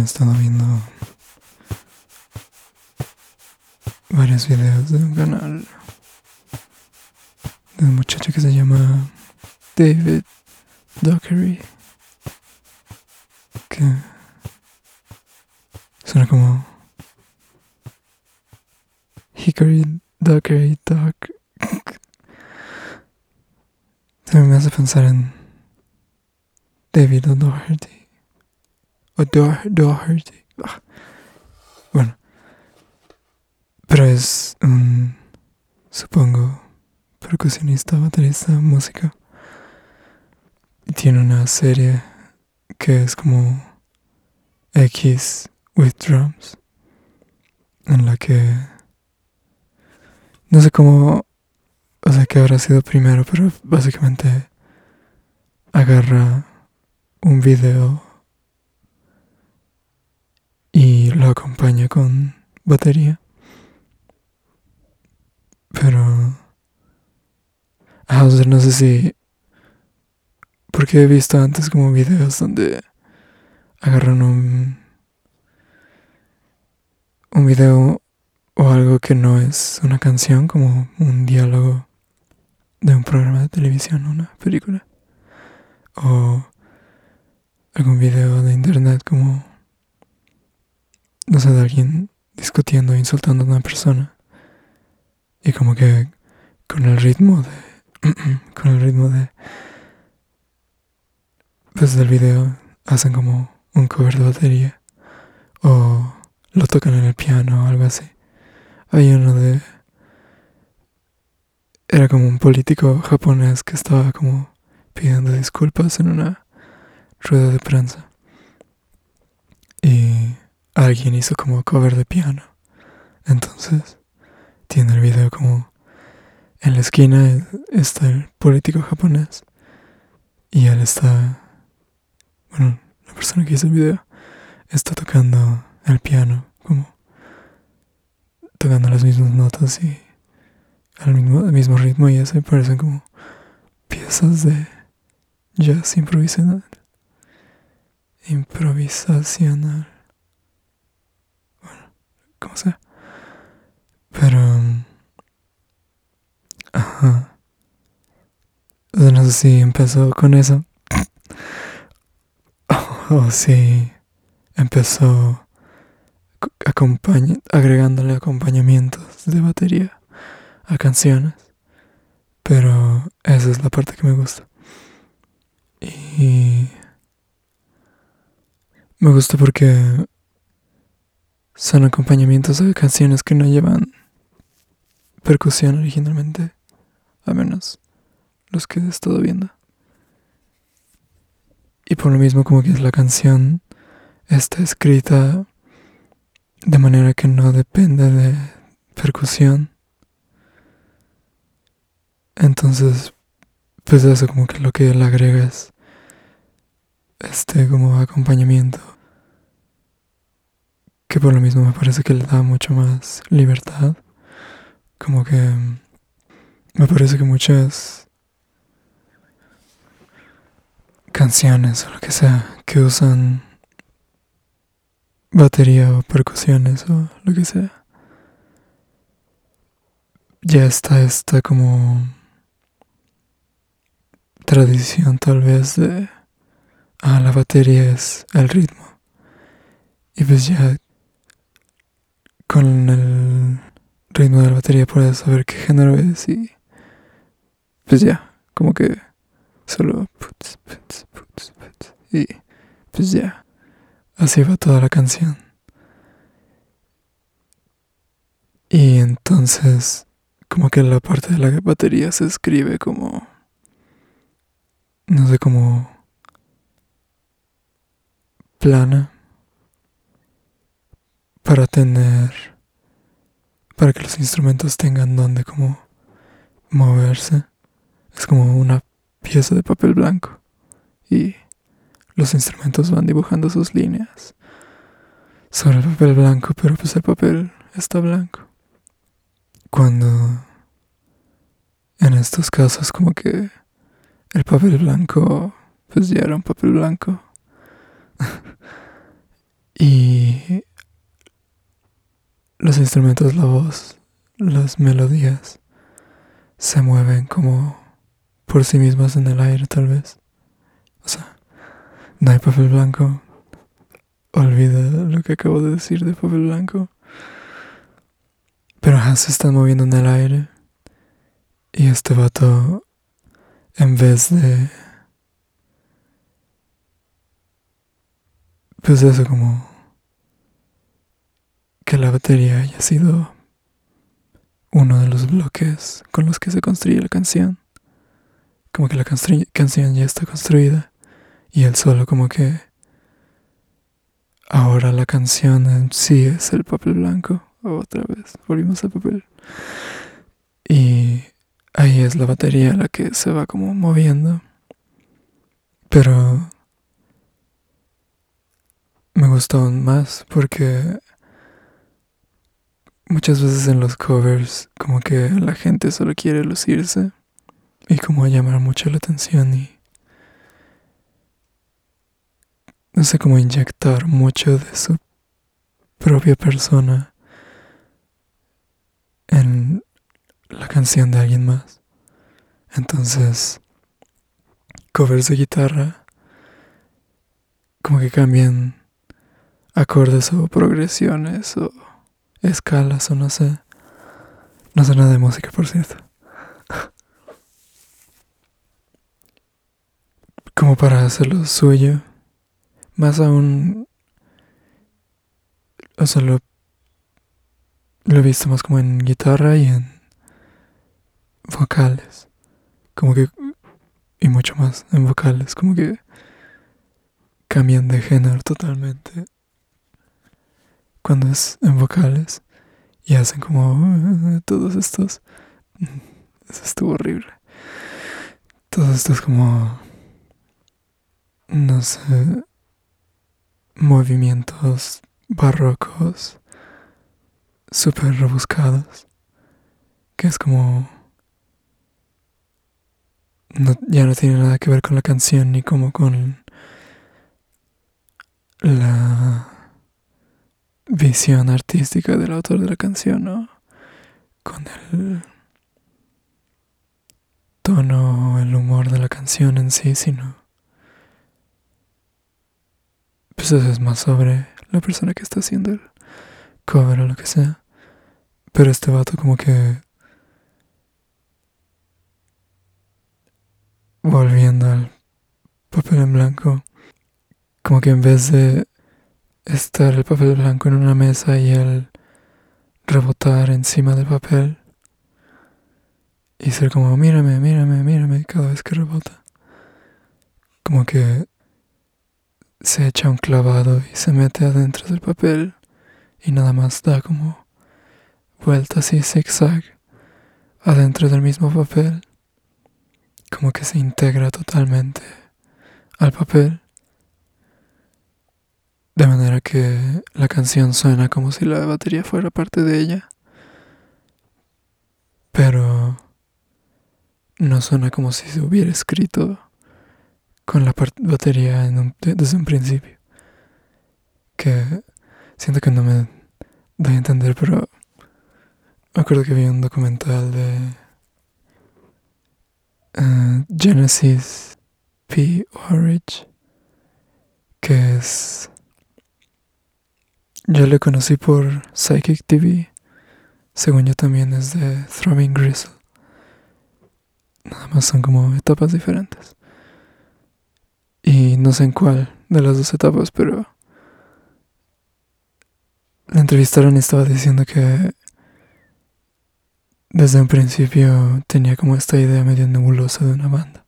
he estado viendo varios videos de un canal de un muchacho que se llama David Dockery que suena como Hickory Dockery Dock. También me hace pensar en David O'Doherty O'Doherty ah. bueno pero es un supongo percusionista, baterista, música. Y tiene una serie que es como X with drums, en la que no sé cómo, o sea, que habrá sido primero, pero básicamente agarra un video y lo acompaña con batería. Pero Ah, o no sé si. Porque he visto antes como videos donde agarran un. un video o algo que no es una canción, como un diálogo de un programa de televisión, una película. O algún video de internet como. No sé, de alguien discutiendo, insultando a una persona. Y como que con el ritmo de con el ritmo de pues del video hacen como un cover de batería o lo tocan en el piano o algo así hay uno de era como un político japonés que estaba como pidiendo disculpas en una rueda de prensa y alguien hizo como cover de piano entonces tiene el video como en la esquina está el político japonés y él está, bueno, la persona que hizo el video está tocando el piano, como tocando las mismas notas y al mismo, ritmo y eso parecen como piezas de jazz improvisacional. Improvisacional. Bueno, como sea. Pero Ajá. Sé si empezó con eso. O si empezó agregándole acompañamientos de batería a canciones. Pero esa es la parte que me gusta. Y me gusta porque son acompañamientos de canciones que no llevan percusión originalmente a menos los que he estado viendo. Y por lo mismo como que la canción está escrita de manera que no depende de percusión. Entonces, pues eso como que lo que le agrega es este como acompañamiento. Que por lo mismo me parece que le da mucho más libertad. Como que me parece que muchas canciones o lo que sea que usan batería o percusiones o lo que sea, ya está esta como tradición tal vez de, ah, la batería es el ritmo. Y pues ya con el ritmo de la batería puedes saber qué género es y pues ya, como que solo y pues ya, así va toda la canción. Y entonces, como que la parte de la batería se escribe como, no sé, como plana para tener, para que los instrumentos tengan donde como moverse. Es como una pieza de papel blanco y los instrumentos van dibujando sus líneas sobre el papel blanco, pero pues el papel está blanco. Cuando en estos casos como que el papel blanco pues ya era un papel blanco Y los instrumentos, la voz, las melodías se mueven como por sí mismas en el aire tal vez. O sea, no hay papel blanco. Olvida lo que acabo de decir de papel blanco. Pero se están moviendo en el aire. Y este vato, en vez de... Pues eso como... Que la batería haya sido uno de los bloques con los que se construye la canción. Como que la canción ya está construida y él solo como que ahora la canción en sí es el papel blanco. Otra vez, volvimos al papel. Y ahí es la batería la que se va como moviendo. Pero me gustó aún más porque muchas veces en los covers como que la gente solo quiere lucirse y como llamar mucho la atención y no sé cómo inyectar mucho de su propia persona en la canción de alguien más. Entonces, covers de guitarra como que cambian acordes o progresiones o escalas o no sé. No sé nada de música, por cierto. Como para hacerlo suyo. Más aún... O sea, lo, lo he visto más como en guitarra y en vocales. Como que... Y mucho más en vocales. Como que cambian de género totalmente cuando es en vocales y hacen como uh, todos estos eso estuvo horrible todos estos como no sé movimientos barrocos súper rebuscados que es como ya no tiene nada que ver con la canción ni como con la visión artística del autor de la canción, ¿no? Con el tono, el humor de la canción en sí, sino... Pues eso es más sobre la persona que está haciendo el cover o lo que sea. Pero este vato como que... Volviendo al papel en blanco, como que en vez de estar el papel blanco en una mesa y el rebotar encima del papel y ser como mírame, mírame, mírame cada vez que rebota. Como que se echa un clavado y se mete adentro del papel y nada más da como vueltas y zigzag adentro del mismo papel. Como que se integra totalmente al papel de manera que la canción suena como si la batería fuera parte de ella. Pero no suena como si se hubiera escrito con la batería desde un principio. Que siento que no me doy a entender, pero me acuerdo que vi un documental de eh, Genesis P. Orridge, que es yo le conocí por Psychic TV. Según yo también es de Throbbing Gristle. Nada más son como etapas diferentes. Y no sé en cuál de las dos etapas, pero la entrevistaron y estaba diciendo que desde un principio tenía como esta idea medio nebulosa de una banda.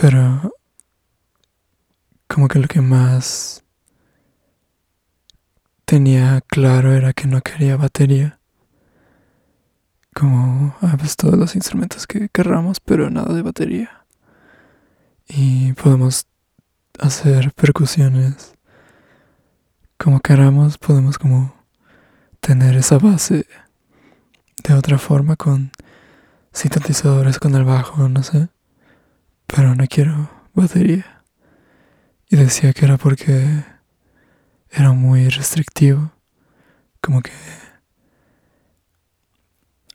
Pero como que lo que más tenía claro era que no quería batería. Como, ah, pues todos los instrumentos que querramos, pero nada de batería. Y podemos hacer percusiones como queramos, podemos como tener esa base de otra forma con sintetizadores con el bajo, no sé. Pero no quiero batería. Y decía que era porque era muy restrictivo, como que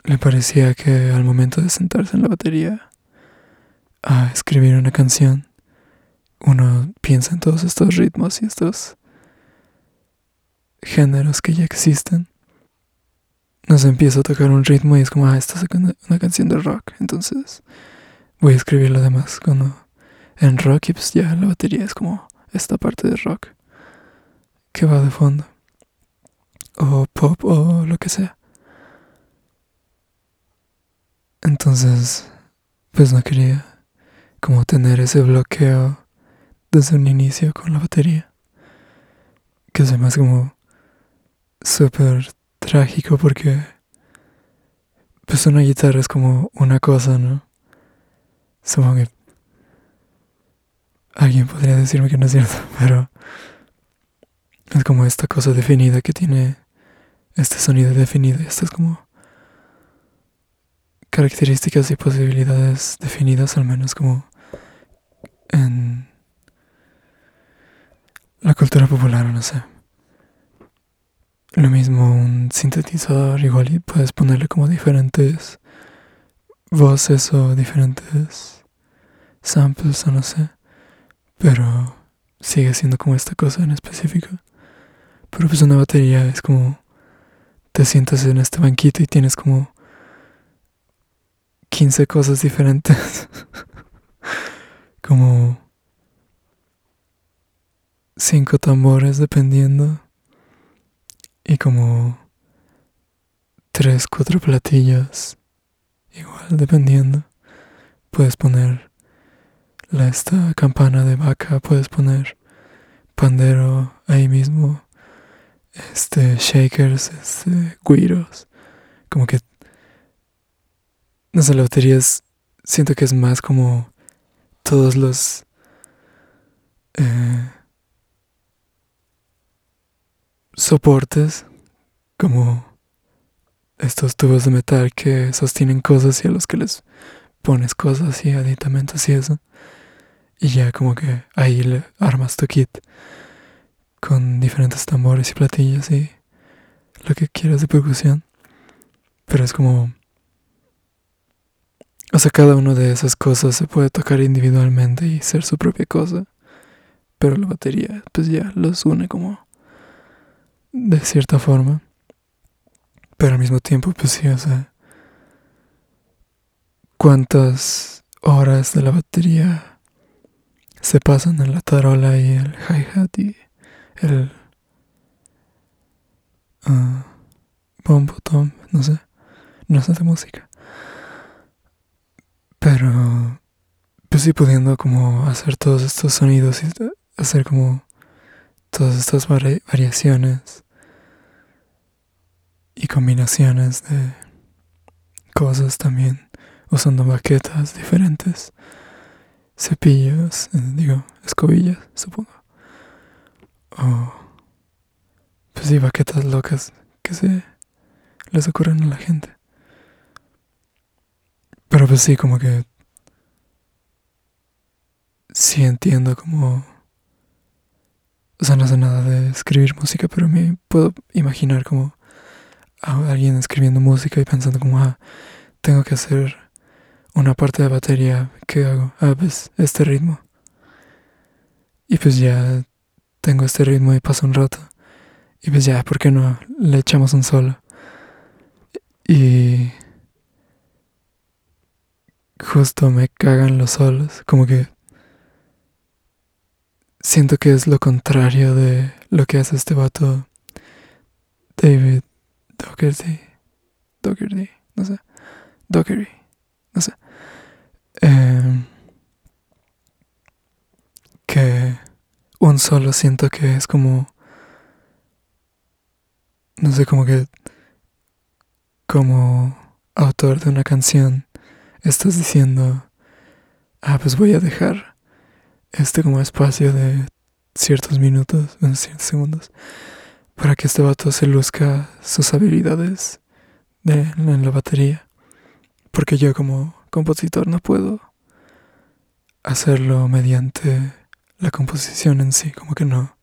le parecía que al momento de sentarse en la batería a escribir una canción, uno piensa en todos estos ritmos y estos géneros que ya existen. Nos empieza a tocar un ritmo y es como, ah, esta es una, canción de rock, entonces voy a escribir lo demás cuando en rock y pues ya la batería es como esta parte de rock que va de fondo o pop o lo que sea. Entonces, pues no quería como tener ese bloqueo desde un inicio con la batería. Que me hace como súper trágico porque pues una guitarra es como una cosa, ¿no? Supongo que alguien podría decirme que no es cierto, pero es como esta cosa definida que tiene este sonido definido. Y estas como características y posibilidades definidas, al menos como en la cultura popular, no sé. Lo mismo un sintetizador, igual y puedes ponerle como diferentes voces o diferentes samples o no sé. Pero sigue siendo como esta cosa en específico. Pero pues una batería es como te sientas en este banquito y tienes como 15 cosas diferentes. como cinco tambores dependiendo y como tres, cuatro platillos igual dependiendo. Puedes poner la, esta campana de vaca, puedes poner pandero ahí mismo, este shakers, este guiros, como que no sé, la batería es, siento que es más como todos los eh, soportes como estos tubos de metal que sostienen cosas y a los que les pones cosas y aditamentos y eso. Y ya como que ahí le armas tu kit con diferentes tambores y platillos y lo que quieras de percusión. Pero es como... O sea, cada una de esas cosas se puede tocar individualmente y ser su propia cosa. Pero la batería pues ya los une como de cierta forma. Pero al mismo tiempo, pues sí, o sea, cuántas horas de la batería se pasan en la tarola y el hi-hat y el uh, bombo tom, no sé, no sé de música. Pero, pues sí, pudiendo como hacer todos estos sonidos y hacer como todas estas variaciones y combinaciones de cosas también, usando baquetas diferentes, cepillos, eh, digo, escobillas, supongo. O, pues sí, baquetas locas que se les ocurren a la gente. Pero pues sí, como que sí entiendo como... O sea, no sé nada de escribir música, pero me puedo imaginar como a alguien escribiendo música y pensando como, ah, tengo que hacer una parte de batería, ¿qué hago? Ah, pues este ritmo. Y pues ya tengo este ritmo y pasa un rato. Y pues ya, ¿por qué no le echamos un solo? Y justo me cagan los solos, como que siento que es lo contrario de lo que hace este vato David Doherty, Doherty, no sé, Doherty, no sé. Em, que un solo siento que es como, no sé, como que, como autor de una canción, estás diciendo, ah, pues voy a dejar este como espacio de ciertos minutos, ciertos segundos, para que este vato se luzca sus habilidades de, en la batería. Porque yo como compositor no puedo hacerlo mediante la composición en sí, como que no.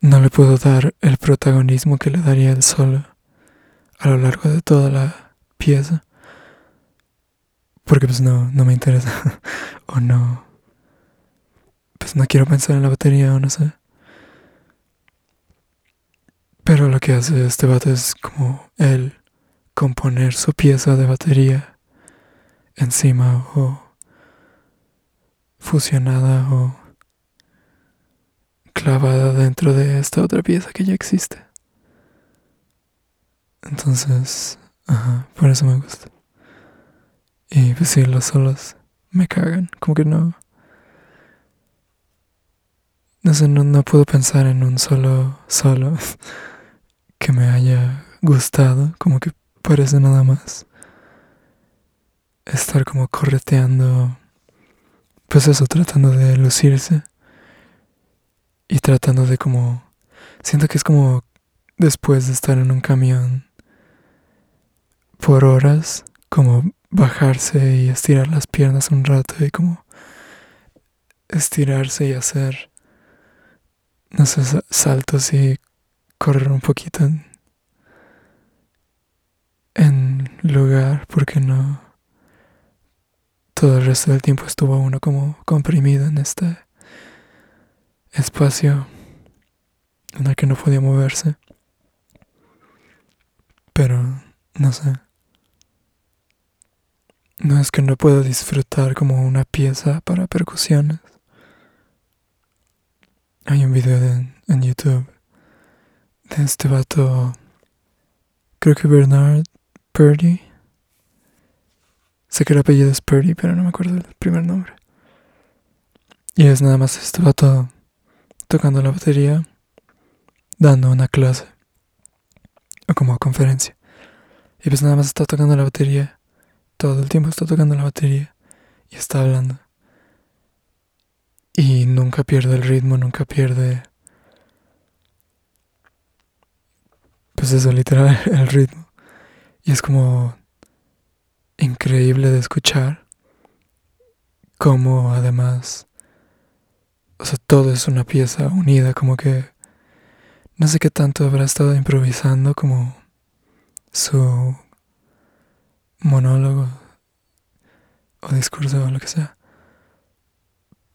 no le puedo dar el protagonismo que le daría el solo a lo largo de toda la pieza. Porque pues no, no me interesa. o no. Pues no quiero pensar en la batería o no sé. Pero lo que hace este vato es como el componer su pieza de batería encima o fusionada o clavada dentro de esta otra pieza que ya existe. Entonces, ajá, por eso me gusta. Y pues sí, los solos me cagan, como que no. No sé, no, no puedo pensar en un solo solo que me haya gustado, como que parece nada más estar como correteando, pues eso, tratando de lucirse y tratando de como, siento que es como después de estar en un camión por horas, como bajarse y estirar las piernas un rato y como estirarse y hacer, no sé, saltos y correr un poquito en, lugar porque no todo el resto del tiempo estuvo uno como comprimido en este espacio en el que no podía moverse. Pero no sé no es que no pueda disfrutar como una pieza para percusiones hay un video en YouTube de este vato, creo que Bernard Purdy. Sé que el apellido es Purdy, pero no me acuerdo el primer nombre. Y es nada más este vato tocando la batería, dando una clase, o como conferencia. Y pues nada más está tocando la batería, todo el tiempo está tocando la batería y está hablando. Y nunca pierde el ritmo, nunca pierde pues eso, literal, el ritmo. Y es como increíble de escuchar como además, o sea, todo es una pieza unida, como que no sé qué tanto habrá estado improvisando como su monólogo o discurso o lo que sea.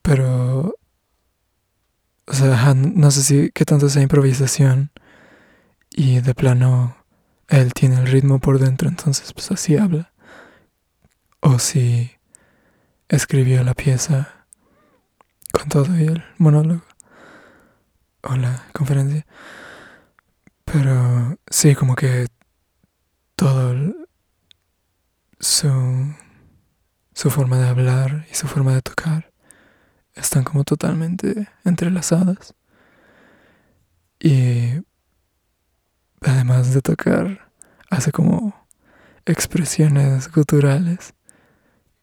Pero, o sea, no sé si qué tanto sea improvisación y de plano él tiene el ritmo por dentro, entonces pues así habla. O si escribió la pieza con todo y el monólogo o la conferencia. Pero sí, como que todo su, su forma de hablar y su forma de tocar están como totalmente entrelazadas. Y además de tocar, hace como expresiones guturales.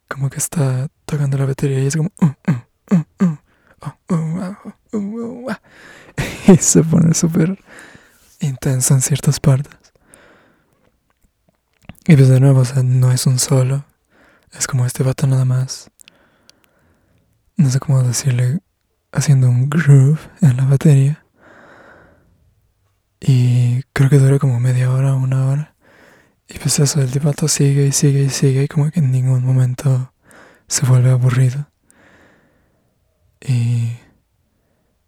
Como que está tocando la batería y es como... y se pone súper intenso en ciertas partes. Y pues de nuevo, o sea, no es un solo. Es como este vato nada más. No sé cómo decirle. Haciendo un groove en la batería. Y creo que dura como media hora, una hora. Y pues eso, el debato sigue y sigue y sigue y como que en ningún momento se vuelve aburrido. Y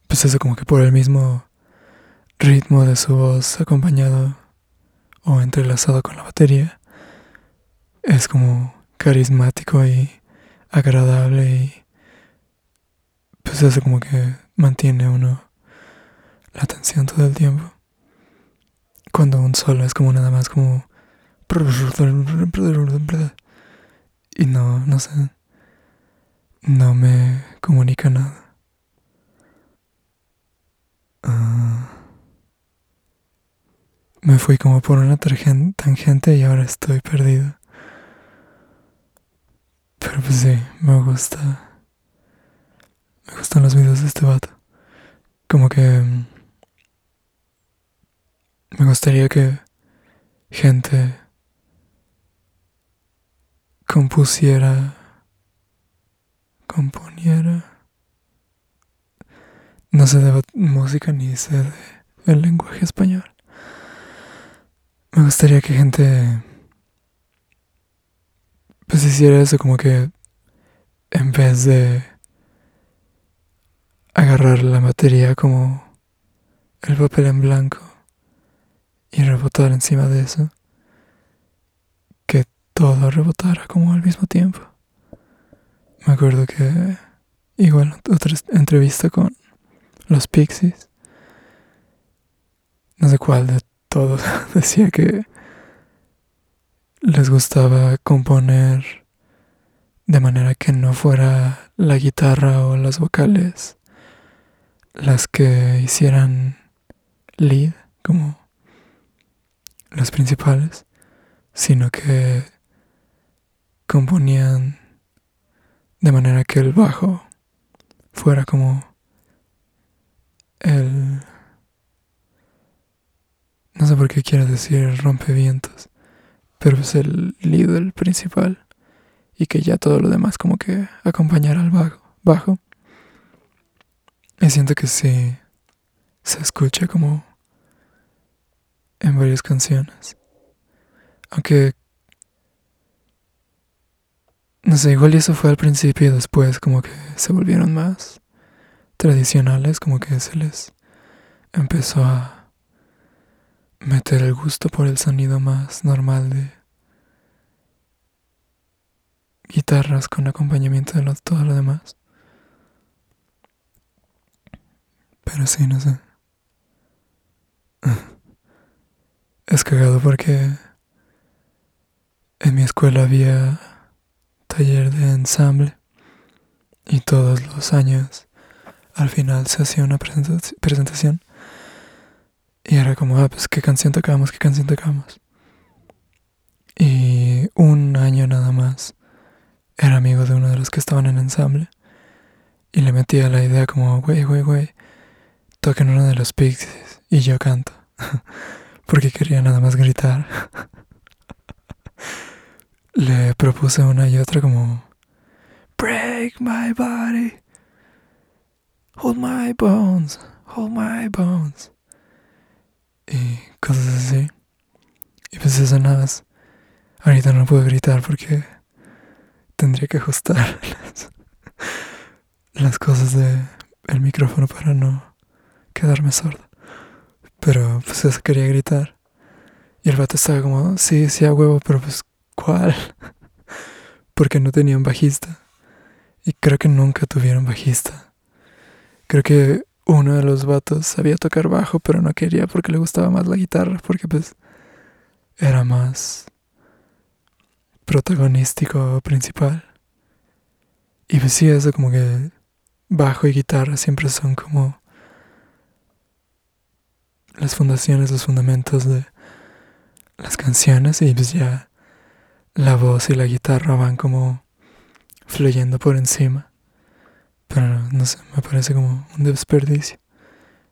pues eso como que por el mismo ritmo de su voz acompañado o entrelazado con la batería, es como carismático y agradable y pues eso como que mantiene uno la atención todo el tiempo. Cuando un solo es como nada más como... Y no, no sé. No me comunica nada. Ah. me fui como por una tangente y ahora estoy perdido. Pero pues sí, me gusta. Me gustan los videos de este vato. Como que me gustaría que gente compusiera, componiera. no sé de música ni sé de el lenguaje español. Me gustaría que gente pues hiciera eso como que en vez de agarrar la materia como el papel en blanco y rebotar encima de eso, que todo rebotara como al mismo tiempo. Me acuerdo que igual otra entrevista con los Pixies, no sé cuál de todos, decía que les gustaba componer de manera que no fuera la guitarra o las vocales las que hicieran lead como las principales, sino que componían de manera que el bajo fuera como el... No sé por qué quiero decir rompevientos, pero es el líder principal y que ya todo lo demás como que acompañara al bajo. bajo. Y siento que sí se escucha como en varias canciones. Aunque no sé, igual y eso fue al principio y después como que se volvieron más tradicionales, como que se les empezó a meter el gusto por el sonido más normal de guitarras con acompañamiento de todo lo demás. Pero sí, no sé. Es cagado porque en mi escuela había taller de ensamble y todos los años al final se hacía una presentación y era como, ah, pues qué canción tocamos, qué canción tocamos. Y un año nada más era amigo de uno de los que estaban en ensamble y le metía la idea como, güey, güey, güey, toquen uno de los pixies y yo canto. Porque quería nada más gritar. le propuse una y otra como, break my body, hold my bones, hold my bones. Y cosas así. Y pues eso nada más. Ahorita no puedo gritar porque tendría que ajustar las, cosas del el micrófono para no quedarme sordo. Pero pues eso quería gritar. Y el vato estaba como, sí, sí a huevo, pero pues ¿cuál? Porque no tenían bajista. Y creo que nunca tuvieron bajista. Creo que uno de los vatos sabía tocar bajo, pero no quería porque le gustaba más la guitarra, porque pues era más protagonístico principal. Y pues sí, eso como que bajo y guitarra siempre son como las fundaciones, los fundamentos de las canciones y pues ya la voz y la guitarra van como fluyendo por encima. Pero no sé, me parece como un desperdicio.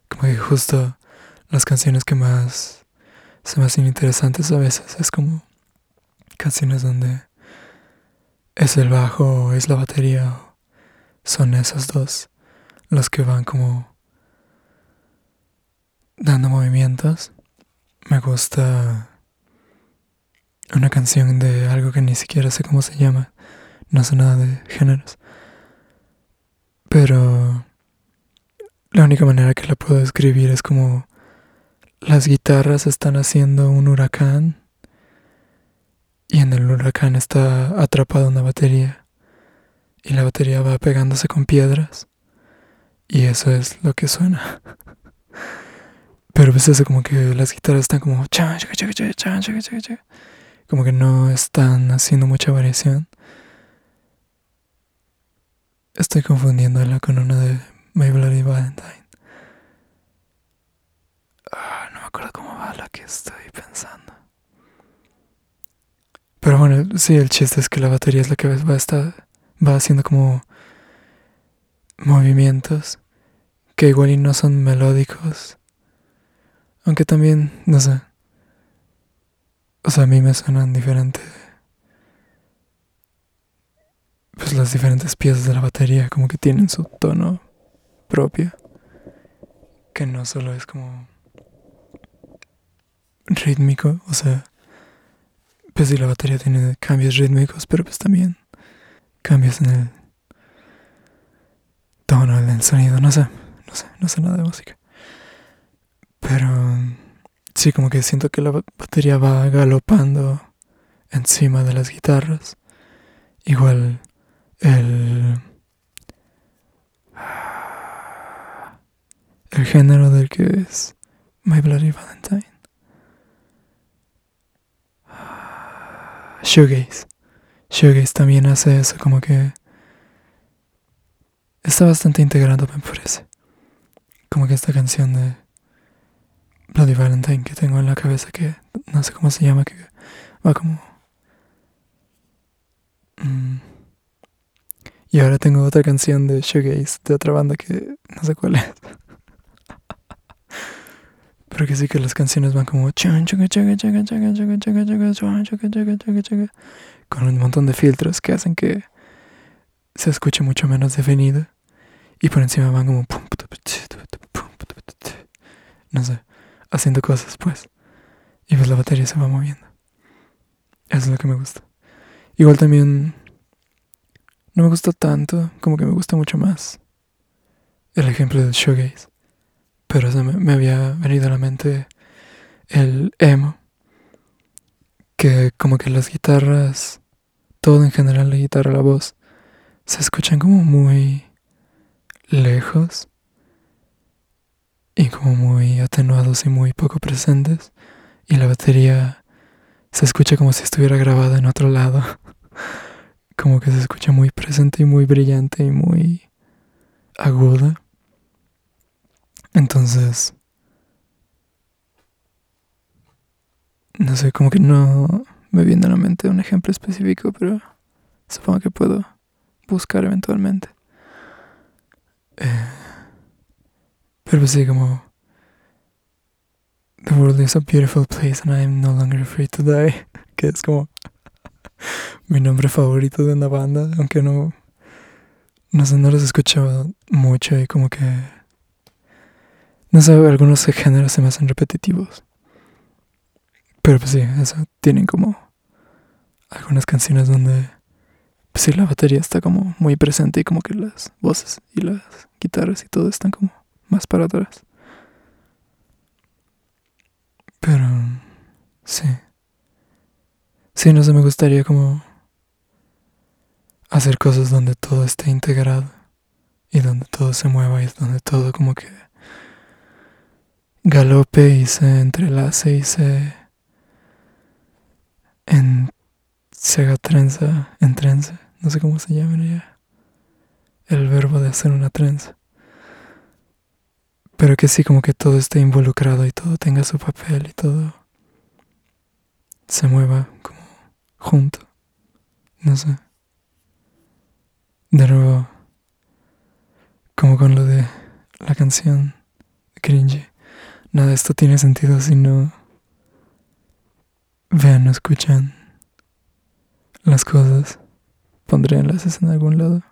Como que justo las canciones que más se me hacen interesantes a veces es como canciones donde es el bajo o es la batería o son esos dos los que van como dando movimientos. Me gusta una canción de algo que ni siquiera sé cómo se llama, no sé nada de géneros, pero la única manera que la puedo describir es como las guitarras están haciendo un huracán y en el huracán está atrapada una batería y la batería va pegándose con piedras y eso es lo que suena. Pero pues eso como que las guitarras están como como que no están haciendo mucha variación. Estoy confundiéndola con una de My Bloody Valentine. Ah, no me acuerdo cómo va la que estoy pensando. Pero bueno, sí, el chiste es que la batería es la que va, estar, va haciendo como movimientos que igual y no son melódicos. Aunque también, no sé. O sea, a mí me suenan diferente. Pues las diferentes piezas de la batería como que tienen su tono propio. que no solo es como rítmico, o sea, pues si la batería tiene cambios rítmicos, pero pues también cambios en el tono, en el sonido, no sé, no sé, no sé nada de música. Pero sí, como que siento que la batería va galopando encima de las guitarras. Igual el el género del que es My Bloody Valentine. Shoegaze. Shoegaze también hace eso, como que está bastante integrado, me parece. Como que esta canción de Bloody Valentine que tengo en la cabeza, que no sé cómo se llama, que va como. Mm. Y ahora tengo otra canción de Shoegaze de otra banda que no sé cuál es. Pero que sí que las canciones van como con un montón de filtros que hacen que se escuche mucho menos definido y por encima van como no sé, haciendo cosas pues. Y pues la batería se va moviendo. Eso es lo que me gusta. Igual también no me gusta tanto, como que me gusta mucho más el ejemplo del shoegaze. Pero se me, había venido a la mente el emo. Que como que las guitarras, todo en general, la guitarra, la voz, se escuchan como muy lejos y como muy atenuados y muy poco presentes. Y la batería se escucha como si estuviera grabada en otro lado. como que se escucha muy presente y muy brillante y muy aguda. Entonces, no sé, como que no me viene a la mente un ejemplo específico, pero supongo que puedo buscar eventualmente. Eh, pero sí, como The world is a beautiful place and I am no longer afraid to die, que es como mi nombre favorito de una banda, aunque no, no sé, no los escuchado mucho y como que no sé, algunos géneros se me hacen repetitivos. Pero pues sí, eso, tienen como algunas canciones donde pues sí la batería está como muy presente y como que las voces y las guitarras y todo están como más para atrás. Pero sí. Sí, no sé, me gustaría como hacer cosas donde todo esté integrado y donde todo se mueva y donde todo como que galope y se entrelace y se se haga trenza, en trenza, no sé cómo se llama ya el verbo de hacer una trenza. Pero que sí, como que todo esté involucrado y todo tenga su papel y todo se mueva como junto. No sé. De nuevo, como con lo de la canción de Cringy. Nada de esto tiene sentido si no vean o escuchan las cosas. Pondré enlaces en algún lado.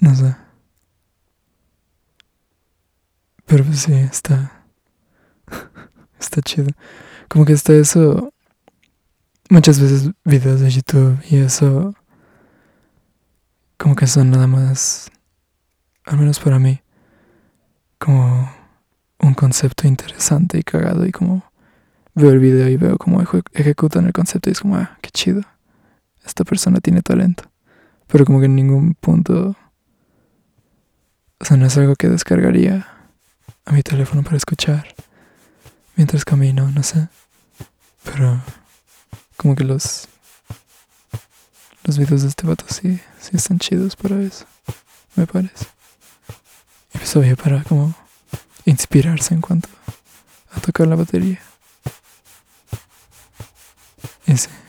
No sé. Pero pues sí, está. está chido. Como que está eso. Muchas veces videos de YouTube y eso. Como que son nada más. Al menos para mí como un concepto interesante y cagado y como veo el video y veo cómo ejecutan el concepto y es como, ah, qué chido. Esta persona tiene talento. Pero como que en ningún punto... O sea, no es algo que descargaría a mi teléfono para escuchar mientras camino, no sé. Pero como que los los videos de este vato sí, sí están chidos para eso, me parece. Y pues obvio para como inspirarse en cuanto a tocar la batería. Ese.